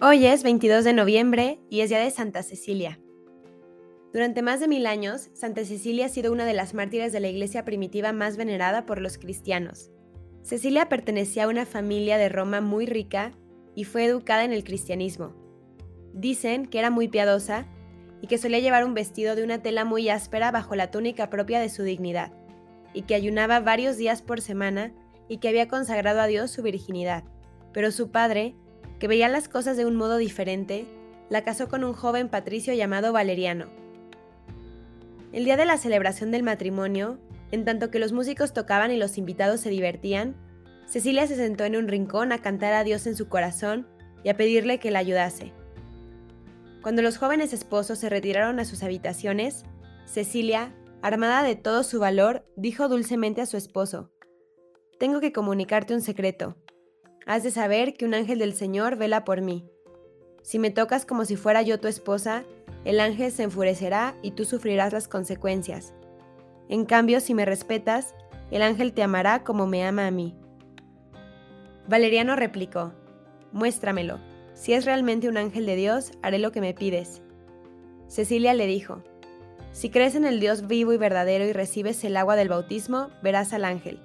Hoy es 22 de noviembre y es día de Santa Cecilia. Durante más de mil años, Santa Cecilia ha sido una de las mártires de la iglesia primitiva más venerada por los cristianos. Cecilia pertenecía a una familia de Roma muy rica y fue educada en el cristianismo. Dicen que era muy piadosa y que solía llevar un vestido de una tela muy áspera bajo la túnica propia de su dignidad, y que ayunaba varios días por semana y que había consagrado a Dios su virginidad. Pero su padre, que veía las cosas de un modo diferente, la casó con un joven patricio llamado Valeriano. El día de la celebración del matrimonio, en tanto que los músicos tocaban y los invitados se divertían, Cecilia se sentó en un rincón a cantar a Dios en su corazón y a pedirle que la ayudase. Cuando los jóvenes esposos se retiraron a sus habitaciones, Cecilia, armada de todo su valor, dijo dulcemente a su esposo, Tengo que comunicarte un secreto. Has de saber que un ángel del Señor vela por mí. Si me tocas como si fuera yo tu esposa, el ángel se enfurecerá y tú sufrirás las consecuencias. En cambio, si me respetas, el ángel te amará como me ama a mí. Valeriano replicó, Muéstramelo. Si es realmente un ángel de Dios, haré lo que me pides. Cecilia le dijo, Si crees en el Dios vivo y verdadero y recibes el agua del bautismo, verás al ángel.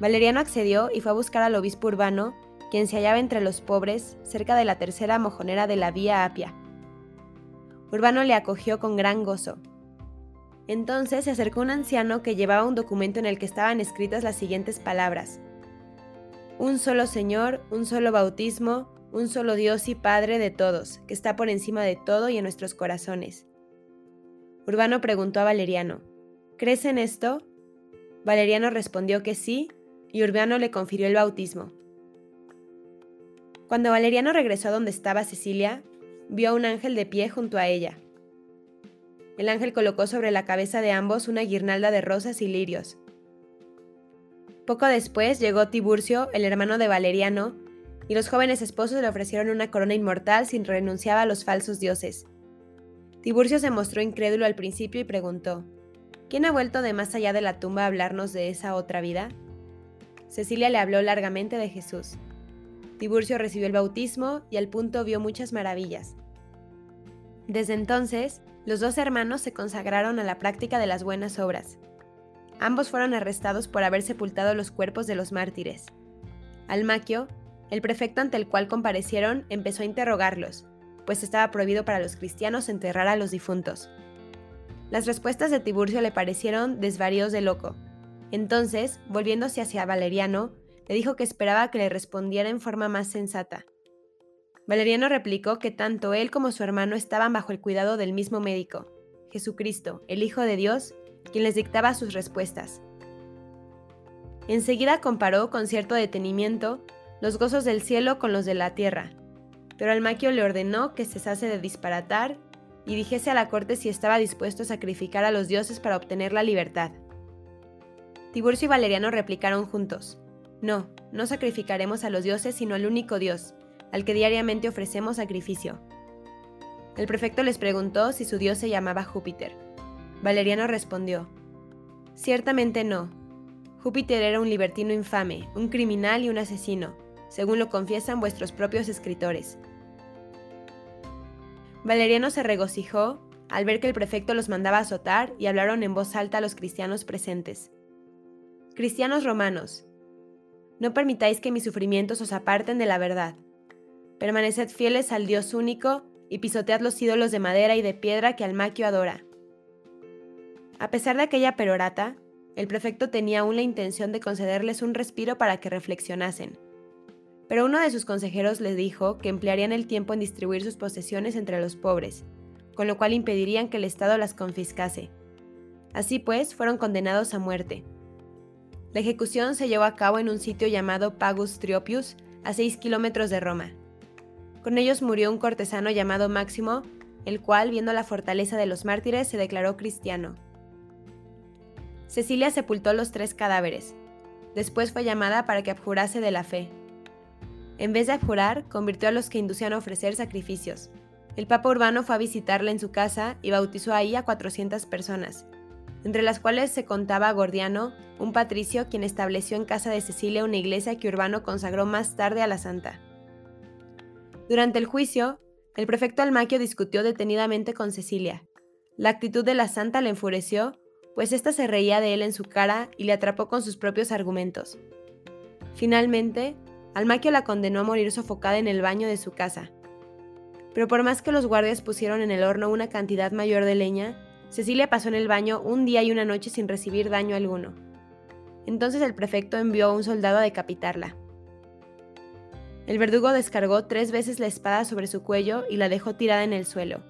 Valeriano accedió y fue a buscar al obispo urbano, quien se hallaba entre los pobres, cerca de la tercera mojonera de la vía Apia. Urbano le acogió con gran gozo. Entonces se acercó un anciano que llevaba un documento en el que estaban escritas las siguientes palabras. Un solo Señor, un solo bautismo, un solo Dios y Padre de todos, que está por encima de todo y en nuestros corazones. Urbano preguntó a Valeriano, ¿crees en esto? Valeriano respondió que sí y Urbano le confirió el bautismo. Cuando Valeriano regresó a donde estaba Cecilia, vio a un ángel de pie junto a ella. El ángel colocó sobre la cabeza de ambos una guirnalda de rosas y lirios. Poco después llegó Tiburcio, el hermano de Valeriano, y los jóvenes esposos le ofrecieron una corona inmortal sin renunciar a los falsos dioses. Tiburcio se mostró incrédulo al principio y preguntó, ¿Quién ha vuelto de más allá de la tumba a hablarnos de esa otra vida? Cecilia le habló largamente de Jesús. Tiburcio recibió el bautismo y al punto vio muchas maravillas. Desde entonces, los dos hermanos se consagraron a la práctica de las buenas obras. Ambos fueron arrestados por haber sepultado los cuerpos de los mártires. Almaquio, el prefecto ante el cual comparecieron, empezó a interrogarlos, pues estaba prohibido para los cristianos enterrar a los difuntos. Las respuestas de Tiburcio le parecieron desvaríos de loco, entonces, volviéndose hacia Valeriano, le dijo que esperaba que le respondiera en forma más sensata. Valeriano replicó que tanto él como su hermano estaban bajo el cuidado del mismo médico, Jesucristo, el Hijo de Dios, quien les dictaba sus respuestas. Enseguida comparó con cierto detenimiento los gozos del cielo con los de la tierra, pero Almaquio le ordenó que cesase de disparatar y dijese a la corte si estaba dispuesto a sacrificar a los dioses para obtener la libertad. Tiburcio y Valeriano replicaron juntos, No, no sacrificaremos a los dioses sino al único Dios, al que diariamente ofrecemos sacrificio. El prefecto les preguntó si su dios se llamaba Júpiter. Valeriano respondió, Ciertamente no. Júpiter era un libertino infame, un criminal y un asesino, según lo confiesan vuestros propios escritores. Valeriano se regocijó al ver que el prefecto los mandaba azotar y hablaron en voz alta a los cristianos presentes. Cristianos romanos, no permitáis que mis sufrimientos os aparten de la verdad. Permaneced fieles al Dios único y pisotead los ídolos de madera y de piedra que Almaquio adora. A pesar de aquella perorata, el prefecto tenía aún la intención de concederles un respiro para que reflexionasen. Pero uno de sus consejeros les dijo que emplearían el tiempo en distribuir sus posesiones entre los pobres, con lo cual impedirían que el Estado las confiscase. Así pues, fueron condenados a muerte. La ejecución se llevó a cabo en un sitio llamado Pagus Triopius, a 6 kilómetros de Roma. Con ellos murió un cortesano llamado Máximo, el cual, viendo la fortaleza de los mártires, se declaró cristiano. Cecilia sepultó los tres cadáveres. Después fue llamada para que abjurase de la fe. En vez de abjurar, convirtió a los que inducían a ofrecer sacrificios. El Papa Urbano fue a visitarla en su casa y bautizó ahí a 400 personas, entre las cuales se contaba Gordiano, un patricio quien estableció en casa de Cecilia una iglesia que Urbano consagró más tarde a la santa. Durante el juicio, el prefecto Almaquio discutió detenidamente con Cecilia. La actitud de la santa le enfureció, pues ésta se reía de él en su cara y le atrapó con sus propios argumentos. Finalmente, Almaquio la condenó a morir sofocada en el baño de su casa. Pero por más que los guardias pusieron en el horno una cantidad mayor de leña, Cecilia pasó en el baño un día y una noche sin recibir daño alguno. Entonces el prefecto envió a un soldado a decapitarla. El verdugo descargó tres veces la espada sobre su cuello y la dejó tirada en el suelo.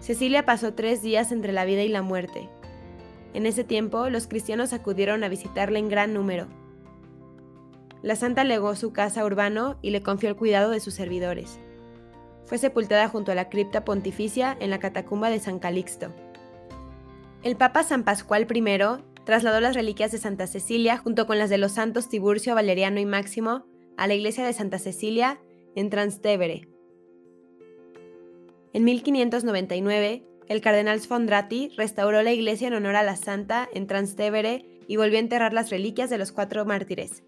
Cecilia pasó tres días entre la vida y la muerte. En ese tiempo, los cristianos acudieron a visitarla en gran número. La santa legó su casa Urbano y le confió el cuidado de sus servidores. Fue sepultada junto a la cripta pontificia en la catacumba de San Calixto. El Papa San Pascual I trasladó las reliquias de Santa Cecilia junto con las de los santos Tiburcio, Valeriano y Máximo a la iglesia de Santa Cecilia en Trastevere. En 1599, el cardenal Sfondrati restauró la iglesia en honor a la santa en Trastevere y volvió a enterrar las reliquias de los cuatro mártires.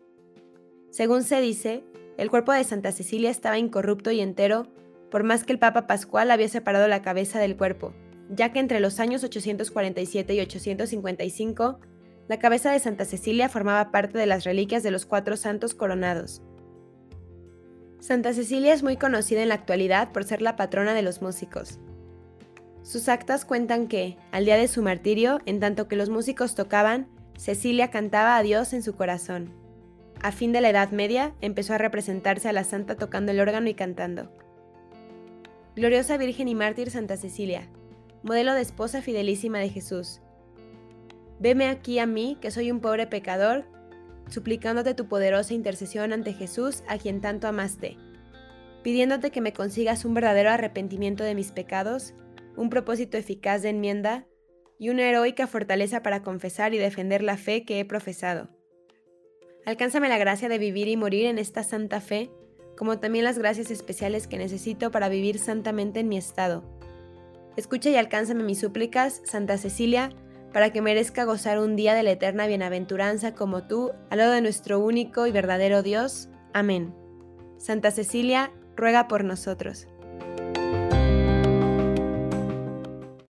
Según se dice, el cuerpo de Santa Cecilia estaba incorrupto y entero, por más que el Papa Pascual había separado la cabeza del cuerpo, ya que entre los años 847 y 855, la cabeza de Santa Cecilia formaba parte de las reliquias de los cuatro santos coronados. Santa Cecilia es muy conocida en la actualidad por ser la patrona de los músicos. Sus actas cuentan que, al día de su martirio, en tanto que los músicos tocaban, Cecilia cantaba a Dios en su corazón. A fin de la Edad Media, empezó a representarse a la santa tocando el órgano y cantando. Gloriosa Virgen y Mártir Santa Cecilia, modelo de esposa fidelísima de Jesús. Veme aquí a mí, que soy un pobre pecador, suplicándote tu poderosa intercesión ante Jesús, a quien tanto amaste, pidiéndote que me consigas un verdadero arrepentimiento de mis pecados, un propósito eficaz de enmienda y una heroica fortaleza para confesar y defender la fe que he profesado. Alcánzame la gracia de vivir y morir en esta santa fe, como también las gracias especiales que necesito para vivir santamente en mi estado. Escucha y alcánzame mis súplicas, Santa Cecilia, para que merezca gozar un día de la eterna bienaventuranza como tú, al lado de nuestro único y verdadero Dios. Amén. Santa Cecilia, ruega por nosotros.